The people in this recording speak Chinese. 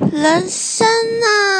人生啊。